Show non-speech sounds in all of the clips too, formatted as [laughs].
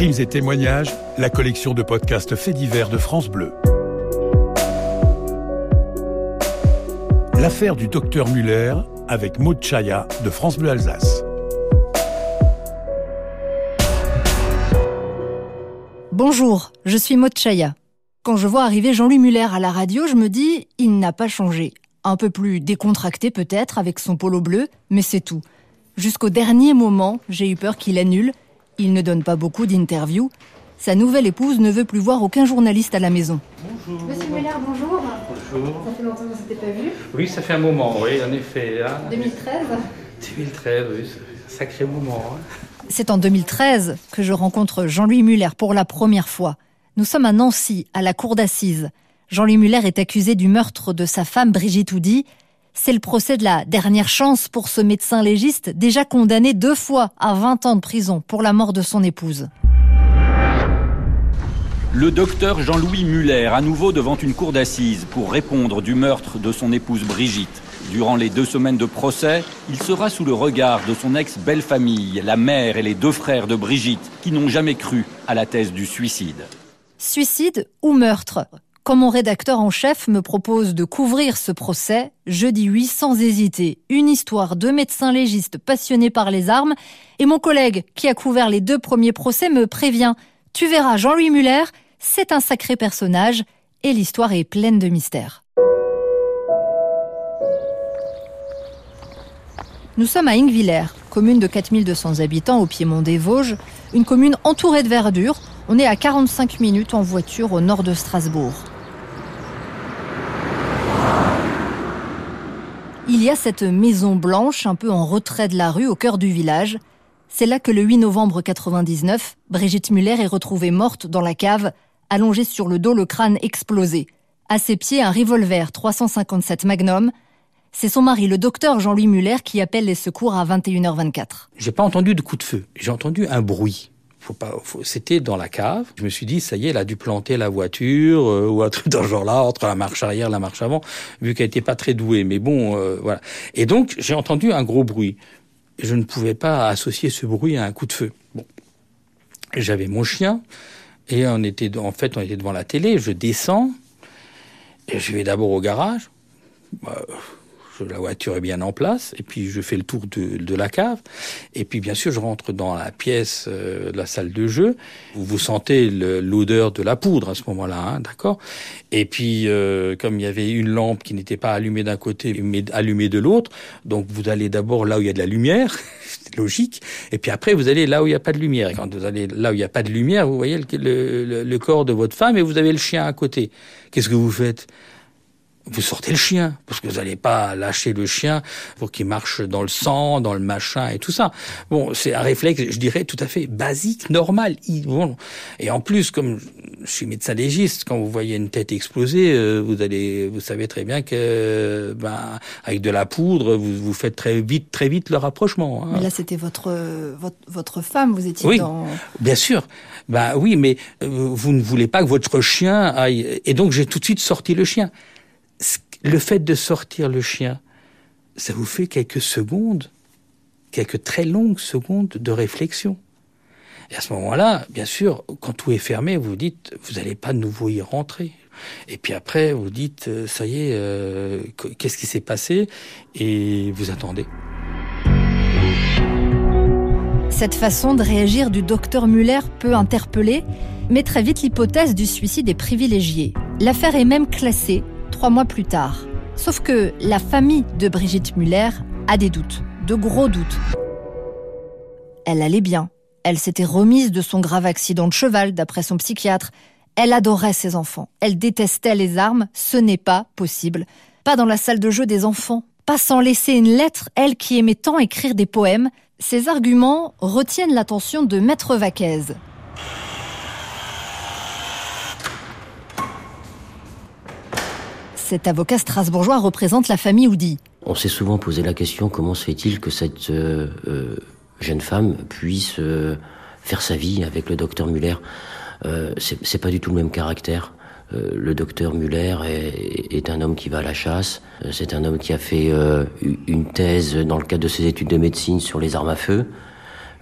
Crimes et témoignages, la collection de podcasts faits divers de France Bleu. L'affaire du docteur Muller avec Maud Chaya de France Bleu Alsace. Bonjour, je suis Maud Chaya. Quand je vois arriver Jean-Louis Muller à la radio, je me dis, il n'a pas changé. Un peu plus décontracté peut-être, avec son polo bleu, mais c'est tout. Jusqu'au dernier moment, j'ai eu peur qu'il annule. Il ne donne pas beaucoup d'interviews. Sa nouvelle épouse ne veut plus voir aucun journaliste à la maison. Bonjour. Monsieur Muller, bonjour. Bonjour. Ça fait longtemps qu'on ne s'était pas vu. Oui, ça fait un moment, oui, en effet. hein. 2013 2013, oui, c'est un sacré moment. hein. C'est en 2013 que je rencontre Jean-Louis Muller pour la première fois. Nous sommes à Nancy, à la cour d'assises. Jean-Louis Muller est accusé du meurtre de sa femme Brigitte Houdy. C'est le procès de la dernière chance pour ce médecin légiste déjà condamné deux fois à 20 ans de prison pour la mort de son épouse. Le docteur Jean-Louis Muller, à nouveau devant une cour d'assises pour répondre du meurtre de son épouse Brigitte. Durant les deux semaines de procès, il sera sous le regard de son ex-belle-famille, la mère et les deux frères de Brigitte, qui n'ont jamais cru à la thèse du suicide. Suicide ou meurtre? Quand mon rédacteur en chef me propose de couvrir ce procès, je dis oui sans hésiter. Une histoire de médecins légistes passionnés par les armes. Et mon collègue, qui a couvert les deux premiers procès, me prévient. Tu verras, Jean-Louis Muller, c'est un sacré personnage et l'histoire est pleine de mystères. Nous sommes à Ingvillers, commune de 4200 habitants au piémont des Vosges, une commune entourée de verdure. On est à 45 minutes en voiture au nord de Strasbourg. Il y a cette maison blanche un peu en retrait de la rue au cœur du village. C'est là que le 8 novembre 99, Brigitte Muller est retrouvée morte dans la cave, allongée sur le dos, le crâne explosé. À ses pieds, un revolver 357 Magnum. C'est son mari, le docteur Jean-Louis Muller, qui appelle les secours à 21h24. J'ai pas entendu de coup de feu. J'ai entendu un bruit. C'était dans la cave. Je me suis dit, ça y est, elle a dû planter la voiture euh, ou un truc dans ce genre-là entre la marche arrière, la marche avant, vu qu'elle était pas très douée. Mais bon, euh, voilà. Et donc j'ai entendu un gros bruit. Je ne pouvais pas associer ce bruit à un coup de feu. Bon, j'avais mon chien et on était, en fait, on était devant la télé. Je descends et je vais d'abord au garage. Bah, la voiture est bien en place, et puis je fais le tour de, la cave, et puis bien sûr je rentre dans la pièce euh, la salle de jeu. Vous, vous sentez l'odeur de la poudre à ce moment-là, hein, d'accord? Et puis euh, comme il y avait une lampe qui n'était pas allumée d'un côté mais allumée de l'autre, donc vous allez d'abord là où il y a de la lumière, [laughs] logique, et puis après vous allez là où il n'y a pas de lumière. Et quand vous allez là où il n'y a pas de lumière, vous voyez le corps de votre femme et vous avez le chien à côté. Qu'est-ce que vous faites? Vous sortez le chien, parce que vous n'allez pas lâcher le chien pour qu'il marche dans le sang, dans le machin et tout ça. Bon, c'est un réflexe, je dirais, tout à fait basique, normal. Et en plus, comme je suis médecin légiste, quand vous voyez une tête exploser, euh, vous allez, vous savez très bien que, ben, avec de la poudre, vous, vous faites très vite, très vite le rapprochement. hein. Mais là, c'était votre, votre, votre femme, vous étiez Oui. dans... Bien sûr. Bah oui, mais euh, vous ne voulez pas que votre chien aille. Et donc j'ai tout de suite sorti le chien. Le fait de sortir le chien, ça vous fait quelques secondes, quelques très longues secondes de réflexion. Et à ce moment-là, bien sûr, quand tout est fermé, vous dites, vous n'allez pas de nouveau y rentrer. Et puis après, vous dites, euh, ça y est, euh, qu- qu'est-ce qui s'est passé? Et vous attendez. Cette façon de réagir du docteur Muller peut interpeller, mais très vite l'hypothèse du suicide est privilégiée. L'affaire est même classée mois plus tard. Sauf que la famille de Brigitte Muller a des doutes, de gros doutes. Elle allait bien. Elle s'était remise de son grave accident de cheval, d'après son psychiatre. Elle adorait ses enfants. Elle détestait les armes. Ce n'est pas possible. Pas dans la salle de jeu des enfants. Pas sans laisser une lettre, elle qui aimait tant écrire des poèmes. Ces arguments retiennent l'attention de Maître Vaquez. Cet avocat strasbourgeois représente la famille Houdy. On s'est souvent posé la question comment se fait-il que cette euh, euh, jeune femme puisse euh, faire sa vie avec le docteur Muller? Euh, C'est pas du tout le même caractère. Le docteur Muller est, un homme qui va à la chasse. C'est un homme qui a fait une thèse dans le cadre de ses études de médecine sur les armes à feu.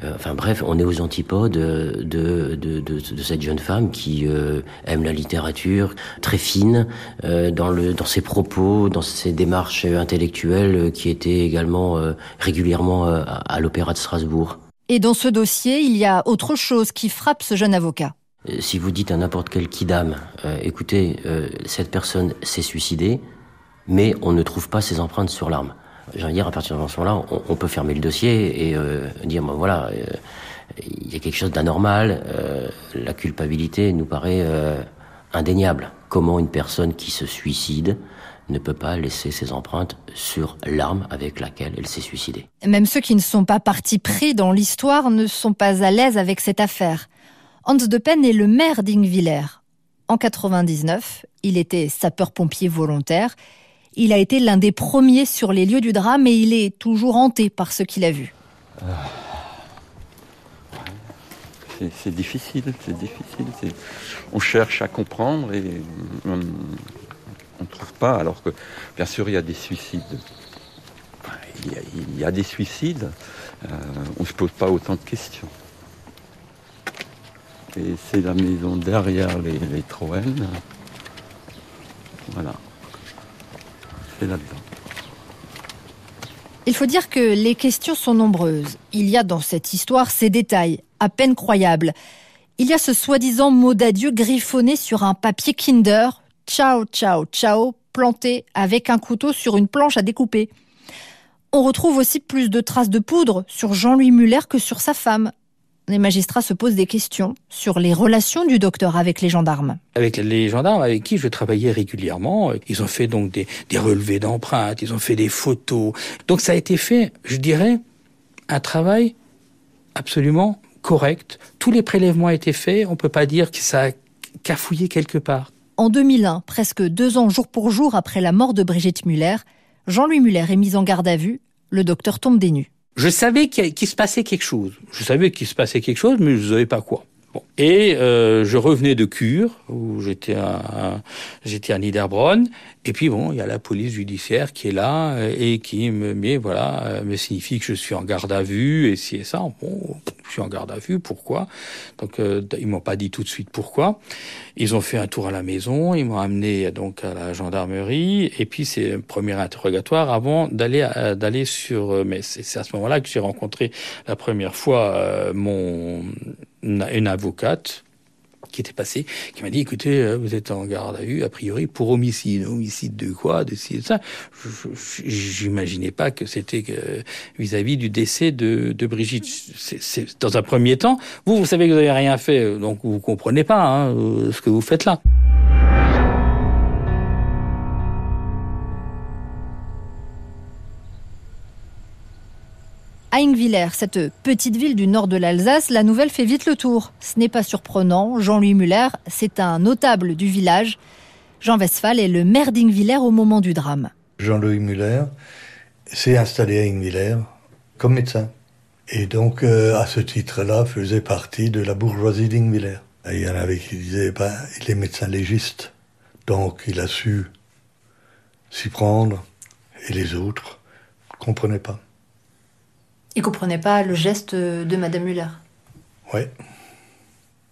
Euh, enfin bref, on est aux antipodes de, de, de, de cette jeune femme qui euh, aime la littérature, très fine euh, dans, le, dans ses propos, dans ses démarches intellectuelles, qui étaient également régulièrement à, à l'Opéra de Strasbourg. Et dans ce dossier, il y a autre chose qui frappe ce jeune avocat. Si vous dites à n'importe quel kidam, écoutez, cette personne s'est suicidée, mais on ne trouve pas ses empreintes sur l'arme j'ai envie de dire, à partir de ce moment-là, on, peut fermer le dossier et euh, dire, voilà, euh, il y a quelque chose d'anormal, euh, la culpabilité nous paraît indéniable. Comment une personne qui se suicide ne peut pas laisser ses empreintes sur l'arme avec laquelle elle s'est suicidée? Même ceux qui ne sont pas partis pris dans l'histoire ne sont pas à l'aise avec cette affaire. Hans de Pen est le maire d'Ingviller. En 99, il était sapeur-pompier volontaire il a été l'un des premiers sur les lieux du drame et il est toujours hanté par ce qu'il a vu. C'est difficile, c'est difficile. On cherche à comprendre et on ne trouve pas, alors que bien sûr il y a des suicides. Il y a, des suicides, euh, on ne se pose pas autant de questions. Et c'est la maison derrière les, les. Voilà. Il faut dire que les questions sont nombreuses. Il y a dans cette histoire ces détails, à peine croyables. Il y a ce soi-disant mot d'adieu griffonné sur un papier Kinder, ciao, ciao, ciao, planté avec un couteau sur une planche à découper. On retrouve aussi plus de traces de poudre sur Jean-Louis Muller que sur sa femme, les magistrats se posent des questions sur les relations du docteur avec les gendarmes. Avec les gendarmes avec qui je travaillais régulièrement, ils ont fait donc des, relevés d'empreintes, ils ont fait des photos. Donc ça a été fait, je dirais, un travail absolument correct. Tous les prélèvements ont été faits, on ne peut pas dire que ça a cafouillé quelque part. En 2001, presque deux ans jour pour jour après la mort de Brigitte Muller, Jean-Louis Muller est mis en garde à vue, le docteur tombe des nues je savais qu'il se passait quelque chose. Je savais qu'il se passait quelque chose, mais je ne savais pas quoi. Bon. Et euh, je revenais de Cure, où j'étais à, j'étais à Niederbronn, et puis bon, il y a la police judiciaire qui est là euh, et qui me met, voilà, euh, me signifie que je suis en garde à vue et si et ça. Bon, je suis en garde à vue, pourquoi? Donc euh, ils m'ont pas dit tout de suite pourquoi. Ils ont fait un tour à la maison, ils m'ont amené donc à la gendarmerie et puis c'est un premier interrogatoire avant d'aller d'aller sur. Mais c'est à ce moment-là que j'ai rencontré la première fois mon une avocate qui était passé, qui m'a dit écoutez, euh, vous êtes en garde à vue, a priori, pour homicide. Homicide de quoi? De ci, de ça. J'imaginais pas que c'était vis-à-vis du décès de, de Brigitte. Dans un premier temps. Vous, vous savez que vous n'avez rien fait, donc vous comprenez pas hein, euh, ce que vous faites là. À Ingviller, cette petite ville du nord de l'Alsace, la nouvelle fait vite le tour. Ce n'est pas surprenant, Jean-Louis Muller, c'est un notable du village. Jean Westphal est le maire d'Ingviller au moment du drame. Jean-Louis Muller s'est installé à Ingviller comme médecin. Et donc, euh, à ce titre-là, faisait partie de la bourgeoisie d'Ingviller. Il y en avait qui disaient, ben, il est médecin légiste. Donc, il a su s'y prendre. Et les autres ne comprenaient pas. Il comprenait pas le geste de Madame Muller. Oui.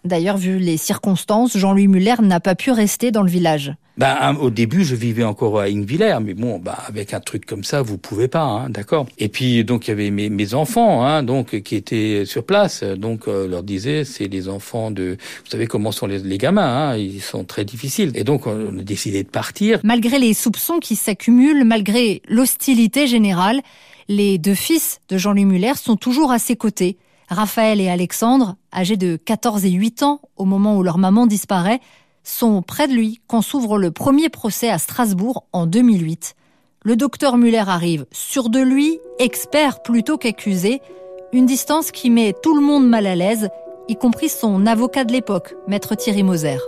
D'ailleurs, vu les circonstances, Jean-Louis Muller n'a pas pu rester dans le village. Ben, au début, je vivais encore à Ingviller, mais bon, ben, avec un truc comme ça, vous pouvez pas, hein, d'accord. Et puis, donc, il y avait mes, mes enfants, hein, donc, qui étaient sur place. Donc, euh, leur disait, c'est les enfants de, vous savez comment sont les, les gamins, hein, ils sont très difficiles. Et donc, on a décidé de partir. Malgré les soupçons qui s'accumulent, malgré l'hostilité générale, les deux fils de Jean-Louis Muller sont toujours à ses côtés. Raphaël et Alexandre, âgés de 14 et 8 ans au moment où leur maman disparaît, sont près de lui quand s'ouvre le premier procès à Strasbourg en 2008. Le docteur Muller arrive sûr de lui, expert plutôt qu'accusé, une distance qui met tout le monde mal à l'aise, y compris son avocat de l'époque, maître Thierry Moser.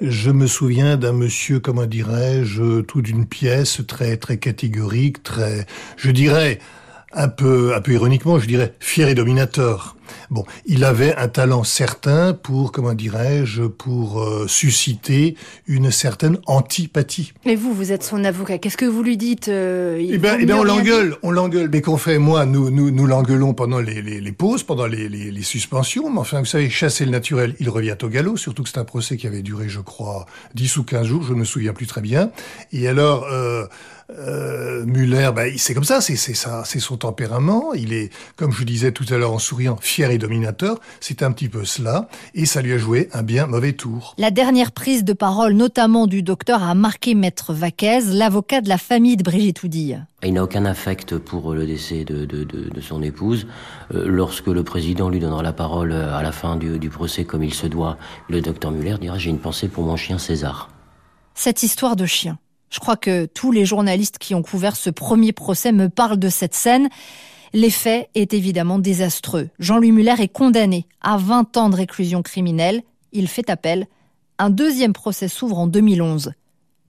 Je me souviens d'un monsieur, comment dirais-je, tout d'une pièce, très très catégorique, très, je dirais, un peu, un peu ironiquement, je dirais fier et dominateur. Bon, il avait un talent certain pour, comment dirais-je, pour euh, susciter une certaine antipathie. Mais vous, vous êtes son avocat. Qu'est-ce que vous lui dites euh, Eh bien, eh ben, on l'engueule, on l'engueule. Mais qu'on fait, moi, nous, nous, nous l'engueulons pendant les, les, les, pauses, pendant les, suspensions. Mais enfin, vous savez, chasser le naturel, il revient au galop. Surtout que c'est un procès qui avait duré, je crois, 10 ou 15 jours, je ne me souviens plus très bien. Et alors, euh, euh, Muller, ben, c'est comme ça, c'est ça, c'est son tempérament. Il est, comme je disais tout à l'heure en souriant, fier et dominateur. C'est un petit peu cela, et ça lui a joué un bien mauvais tour. La dernière prise de parole, notamment du docteur, a marqué Maître Vaquez, l'avocat de la famille de Brigitte Oudille. Il n'a aucun affect pour le décès de, de, de, de son épouse. Euh, lorsque le président lui donnera la parole à la fin du, du procès comme il se doit, le docteur Muller dira J'ai une pensée pour mon chien César. Cette histoire de chien. Je crois que tous les journalistes qui ont couvert ce premier procès me parlent de cette scène. L'effet est évidemment désastreux. Jean-Louis Muller est condamné à 20 ans de réclusion criminelle. Il fait appel. Un deuxième procès s'ouvre en 2011.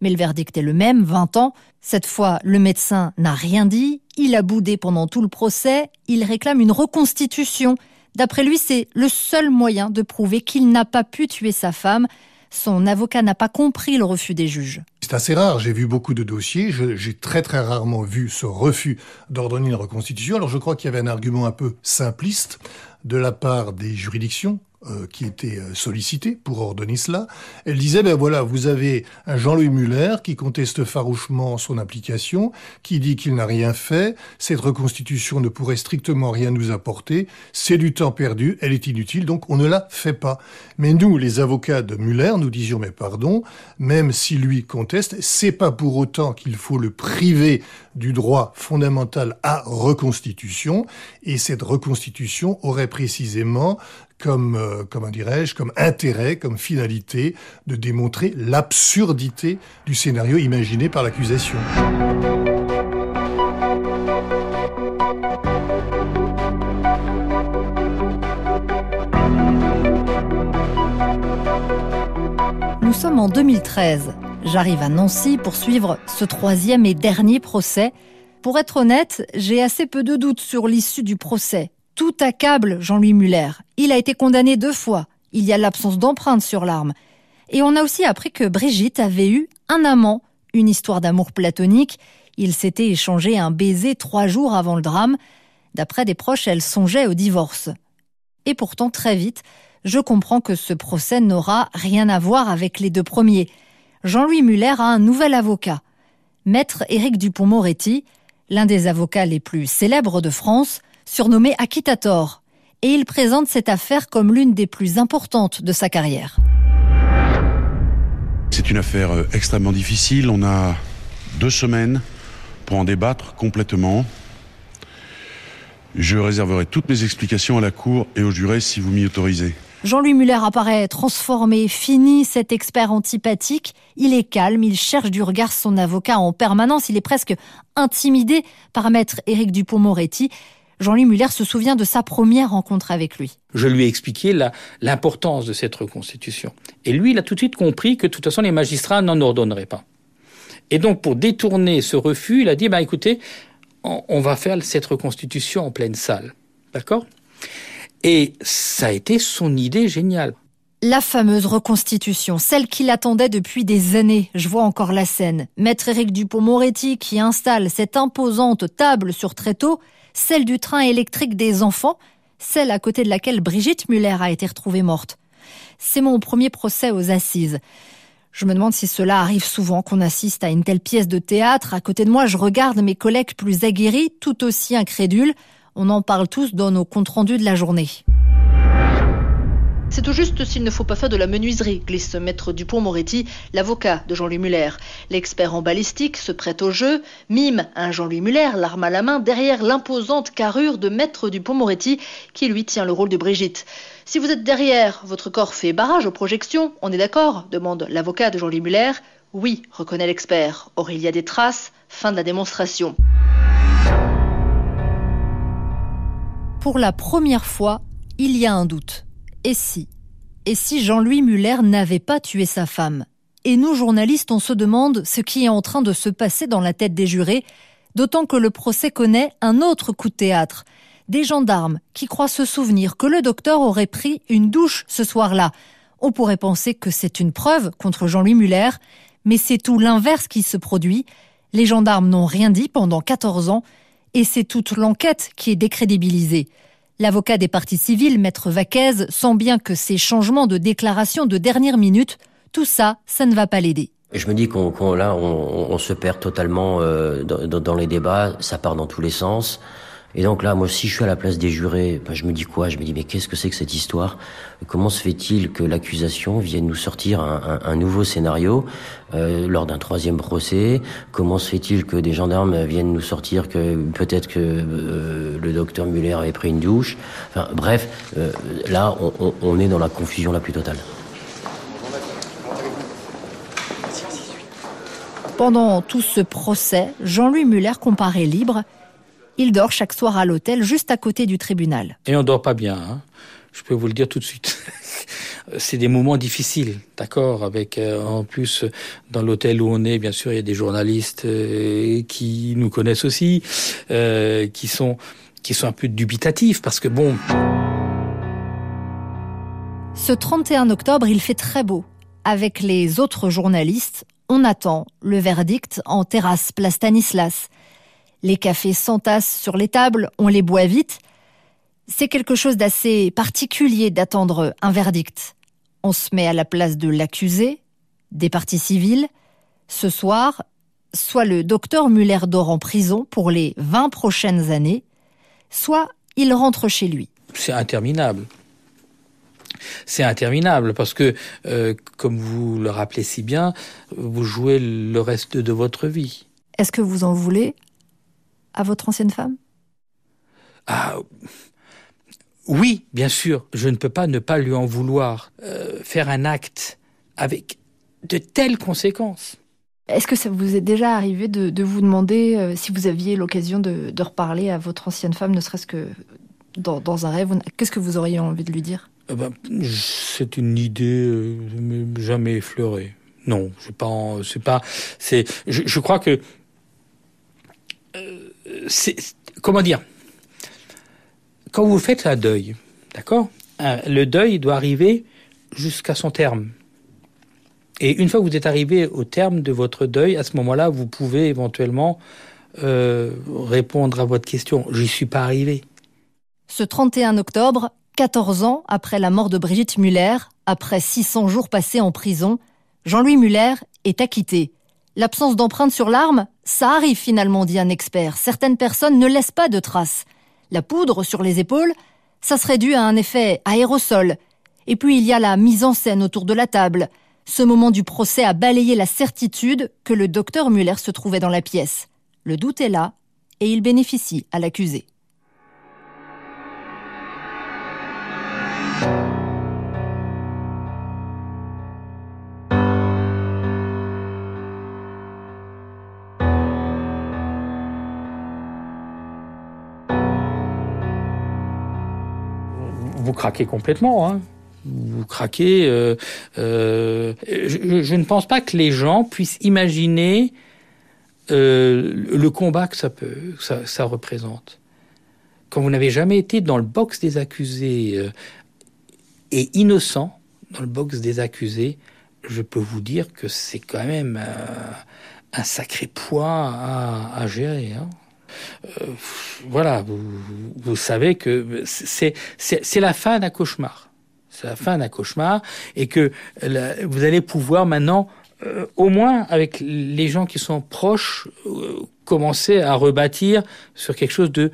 Mais le verdict est le même, 20 ans. Cette fois, le médecin n'a rien dit. Il a boudé pendant tout le procès. Il réclame une reconstitution. D'après lui, c'est le seul moyen de prouver qu'il n'a pas pu tuer sa femme. Son avocat n'a pas compris le refus des juges. C'est assez rare, j'ai vu beaucoup de dossiers, j'ai très très rarement vu ce refus d'ordonner une reconstitution. Alors je crois qu'il y avait un argument un peu simpliste de la part des juridictions, euh, qui était euh, sollicitée pour ordonner cela. Elle disait, ben voilà, vous avez un Jean-Louis Muller qui conteste farouchement son application, qui dit qu'il n'a rien fait, cette reconstitution ne pourrait strictement rien nous apporter, c'est du temps perdu, elle est inutile, donc on ne la fait pas. Mais nous, les avocats de Muller, nous disions, mais pardon, même si lui conteste, c'est pas pour autant qu'il faut le priver du droit fondamental à reconstitution, et cette reconstitution aurait précisément comme, euh, comme intérêt, comme finalité de démontrer l'absurdité du scénario imaginé par l'accusation. Nous sommes en 2013. J'arrive à Nancy pour suivre ce troisième et dernier procès. Pour être honnête, j'ai assez peu de doutes sur l'issue du procès. Tout accable Jean-Louis Muller. Il a été condamné deux fois. Il y a l'absence d'empreinte sur l'arme. Et on a aussi appris que Brigitte avait eu un amant, une histoire d'amour platonique. Ils s'étaient échangé un baiser trois jours avant le drame. D'après des proches, elle songeait au divorce. Et pourtant, très vite, je comprends que ce procès n'aura rien à voir avec les deux premiers. Jean-Louis Muller a un nouvel avocat. Maître Éric Dupont-Moretti, l'un des avocats les plus célèbres de France, surnommé Akitator, et il présente cette affaire comme l'une des plus importantes de sa carrière. C'est une affaire euh, extrêmement difficile. On a deux semaines pour en débattre complètement. Je réserverai toutes mes explications à la Cour et aux jurés si vous m'y autorisez. Jean-Louis Muller apparaît transformé, fini, cet expert antipathique. Il est calme, il cherche du regard son avocat en permanence, il est presque intimidé par maître Éric Dupont-Moretti. Jean-Louis Muller se souvient de sa première rencontre avec lui. Je lui ai expliqué l'importance de cette reconstitution. Et lui, il a tout de suite compris que de toute façon, les magistrats n'en ordonneraient pas. Et donc, pour détourner ce refus, il a dit, bah, écoutez, on, on va faire cette reconstitution en pleine salle. D'accord? Et ça a été son idée géniale. La fameuse reconstitution, celle qu'il attendait depuis des années. Je vois encore la scène. Maître Éric Dupont-Moretti qui installe cette imposante table sur tréteau, celle du train électrique des enfants, celle à côté de laquelle Brigitte Muller a été retrouvée morte. C'est mon premier procès aux assises. Je me demande si cela arrive souvent qu'on assiste à une telle pièce de théâtre. À côté de moi, je regarde mes collègues plus aguerris, tout aussi incrédules. On en parle tous dans nos comptes rendus de la journée. C'est tout juste s'il ne faut pas faire de la menuiserie, glisse maître Dupont-Moretti, l'avocat de Jean-Louis Muller. L'expert en balistique se prête au jeu, mime un Jean-Louis Muller, l'arme à la main, derrière l'imposante carrure de maître Dupont-Moretti, qui lui tient le rôle de Brigitte. Si vous êtes derrière, votre corps fait barrage aux projections, on est d'accord demande l'avocat de Jean-Louis Muller. Oui, reconnaît l'expert. Or, il y a des traces. Fin de la démonstration. Pour la première fois, il y a un doute. Et si Et si Jean-Louis Muller n'avait pas tué sa femme? Et nous, journalistes, on se demande ce qui est en train de se passer dans la tête des jurés, d'autant que le procès connaît un autre coup de théâtre. des gendarmes qui croient se souvenir que le docteur aurait pris une douche ce soir-là. On pourrait penser que c'est une preuve contre Jean-Louis Muller, mais c'est tout l'inverse qui se produit. Les gendarmes n'ont rien dit pendant 14 ans, et c'est toute l'enquête qui est décrédibilisée. L'avocat des parties civiles, maître Vaquez, sent bien que ces changements de déclaration de dernière minute, tout ça, ça ne va pas l'aider. Je me dis qu'on là, on, se perd totalement euh, dans, les débats, ça part dans tous les sens. Et donc là, moi, si je suis à la place des jurés, ben, je me dis quoi? Je me dis, mais qu'est-ce que c'est que cette histoire? Comment se fait-il que l'accusation vienne nous sortir un, nouveau scénario euh, lors d'un troisième procès? Comment se fait-il que des gendarmes viennent nous sortir que peut-être que euh, le docteur Muller avait pris une douche? Enfin, bref, là, on, on est dans la confusion la plus totale. Pendant tout ce procès, Jean-Louis Muller comparaît libre. Il dort chaque soir à l'hôtel juste à côté du tribunal. Et on dort pas bien, hein. je peux vous le dire tout de suite. [laughs] c'est des moments difficiles, d'accord. Avec euh, en plus dans l'hôtel où on est, bien sûr, il y a des journalistes euh, qui nous connaissent aussi, euh, qui sont qui sont un peu dubitatifs parce que bon. Ce 31 octobre, il fait très beau. Avec les autres journalistes, on attend le verdict en terrasse place Stanislas. Les cafés s'entassent sur les tables, on les boit vite. C'est quelque chose d'assez particulier d'attendre un verdict. On se met à la place de l'accusé, des parties civiles. Ce soir, soit le docteur Muller dort en prison pour les 20 prochaines années, soit il rentre chez lui. C'est interminable c'est interminable parce que, euh, comme vous le rappelez si bien, vous jouez le reste de votre vie. Est-ce que vous en voulez à votre ancienne femme? Ah oui, bien sûr, je ne peux pas ne pas lui en vouloir. Euh, faire un acte avec de telles conséquences. Est-ce que ça vous est déjà arrivé de, vous demander euh, si vous aviez l'occasion de, reparler à votre ancienne femme, ne serait-ce que dans, dans un rêve Qu'est-ce que vous auriez envie de lui dire? Eh ben, c'est une idée euh, jamais effleurée. Non, c'est pas, c'est pas, c'est, je, crois que, comment dire, quand vous faites un deuil, d'accord, le deuil doit arriver jusqu'à son terme. Et une fois que vous êtes arrivé au terme de votre deuil, à ce moment-là, vous pouvez éventuellement euh, répondre à votre question. J'y suis pas arrivé. Ce 31 octobre, 14 ans après la mort de Brigitte Muller, après 600 jours passés en prison, Jean-Louis Muller est acquitté. L'absence d'empreinte sur l'arme, ça arrive finalement, dit un expert. Certaines personnes ne laissent pas de traces. La poudre sur les épaules, ça serait dû à un effet aérosol. Et puis il y a la mise en scène autour de la table. Ce moment du procès a balayé la certitude que le docteur Muller se trouvait dans la pièce. Le doute est là, et il bénéficie à l'accusé. Craquez complètement. Hein. Vous craquez. Euh, euh, je, ne pense pas que les gens puissent imaginer euh, le combat que ça peut, ça, représente. Quand vous n'avez jamais été dans le box des accusés et innocent dans le box des accusés, je peux vous dire que c'est quand même un sacré poids à, gérer. Hein. Euh, voilà, vous, savez que c'est la fin d'un cauchemar. C'est la fin d'un cauchemar et que vous allez pouvoir maintenant, euh, au moins avec les gens qui sont proches, euh, commencer à rebâtir sur quelque chose de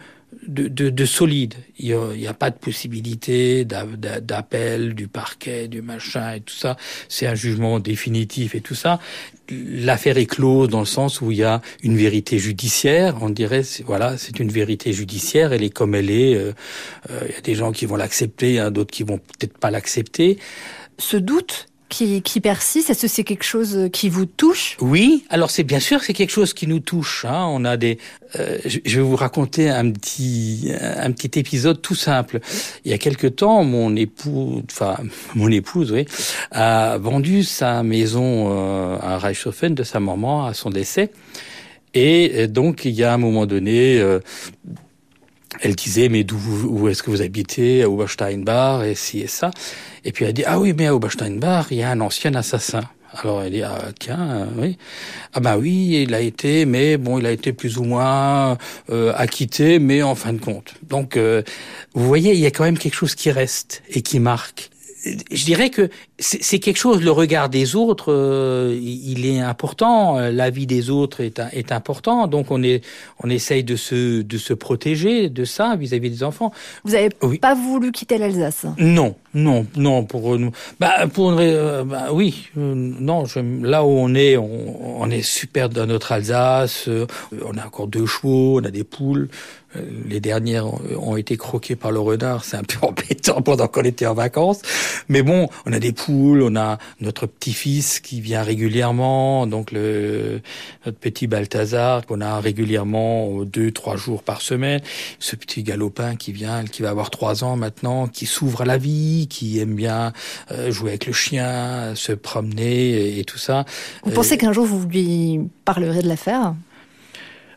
de, solide. Il n'y a, pas de possibilité d'appel du parquet, du machin et tout ça. C'est un jugement définitif et tout ça. L'affaire est close dans le sens où il y a une vérité judiciaire. On dirait, voilà, c'est une vérité judiciaire. Elle est comme elle est. Euh, euh, il y a des gens qui vont l'accepter, hein, d'autres qui vont peut-être pas l'accepter. Ce doute qui, qui persiste? Est-ce que c'est quelque chose qui vous touche? Oui, alors c'est bien sûr c'est quelque chose qui nous touche. Hein. On a des, euh, je vais vous raconter un petit, un petit épisode tout simple. Il y a quelque temps, mon époux, enfin [laughs] mon épouse, oui, a vendu sa maison euh, à Reichshofen de sa maman à son décès. Et donc il y a un moment donné, euh, elle disait mais d'où où est-ce que vous habitez? À Obersteinbach et ci et ça. Et puis elle dit ah oui mais à Obersteinbach il y a un ancien assassin. Alors elle dit ah tiens oui. Ah bah oui il a été mais bon il a été plus ou moins euh, acquitté mais en fin de compte. Donc euh, vous voyez il y a quand même quelque chose qui reste et qui marque je dirais que c'est quelque chose, le regard des autres, euh, il est important, la vie des autres est, est important, donc on, est, on essaye de se, de se protéger de ça vis-à-vis des enfants. Vous n'avez pas voulu quitter l'Alsace? Non, non, non, pour nous. Bah, pour euh, bah, oui, euh, non, je, là où on est, on, on, est super dans notre Alsace, on a encore deux chevaux, on a des poules, les dernières ont été croquées par le renard, c'est un peu [laughs] embêtant pendant qu'on était en vacances. Mais bon, on a des poules, on a notre petit-fils qui vient régulièrement, donc le, notre petit Balthazar qu'on a régulièrement deux, trois jours par semaine. Ce petit galopin qui vient, qui va avoir trois ans maintenant, qui s'ouvre à la vie, qui aime bien euh, jouer avec le chien, se promener et, tout ça. Vous pensez qu'un jour vous lui parlerez de l'affaire?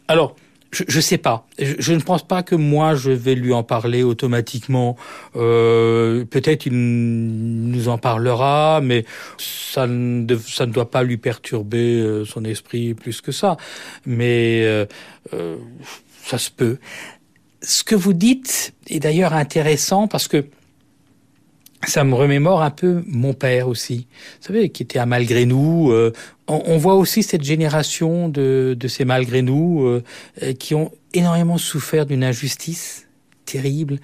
Alors, je, je sais pas. Je, je, ne pense pas que moi je vais lui en parler automatiquement. Euh, Peut-être il nous en parlera, mais ça ne, ça ne doit pas lui perturber euh, son esprit plus que ça. Mais euh, euh, ça se peut. Ce que vous dites est d'ailleurs intéressant parce que ça me remémore un peu mon père aussi, vous savez, qui était un malgré nous. Euh, on, on, voit aussi cette génération de, de ces malgré nous euh, qui ont énormément souffert d'une injustice terrible.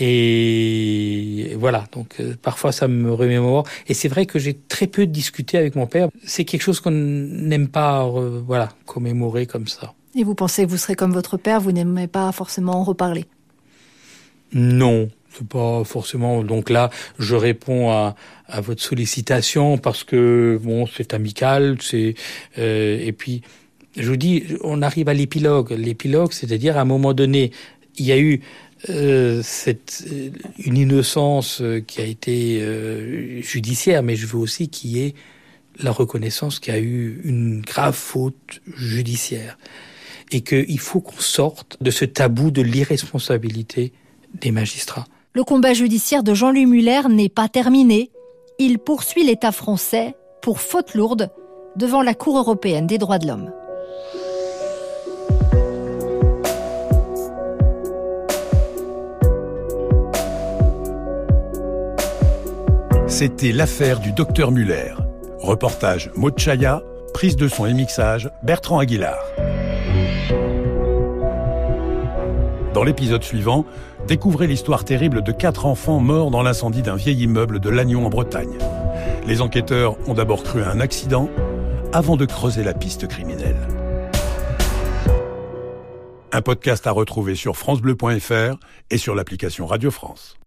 Et voilà, donc euh, parfois ça me remémore. Et c'est vrai que j'ai très peu discuté avec mon père. C'est quelque chose qu'on n'aime pas, euh, voilà, commémorer comme ça. Et vous pensez que vous serez comme votre père, vous n'aimez pas forcément en reparler? Non, c'est pas forcément. Donc là, je réponds à, à votre sollicitation parce que bon, c'est amical, c'est euh, et puis je vous dis, on arrive à l'épilogue. L'épilogue, c'est-à-dire à un moment donné, il y a eu euh, cette une innocence qui a été euh, judiciaire, mais je veux aussi qu'il y ait la reconnaissance qu'il y a eu une grave faute judiciaire et qu'il faut qu'on sorte de ce tabou de l'irresponsabilité des magistrats. Le combat judiciaire de Jean-Louis Muller n'est pas terminé. Il poursuit l'État français pour faute lourde devant la Cour européenne des droits de l'homme. C'était l'affaire du docteur Muller. Reportage Mochaya, prise de son et mixage Bertrand Aguilar. Dans l'épisode suivant, découvrez l'histoire terrible de quatre enfants morts dans l'incendie d'un vieil immeuble de Lannion en Bretagne. Les enquêteurs ont d'abord cru à un accident avant de creuser la piste criminelle. Un podcast à retrouver sur francebleu.fr et sur l'application Radio France.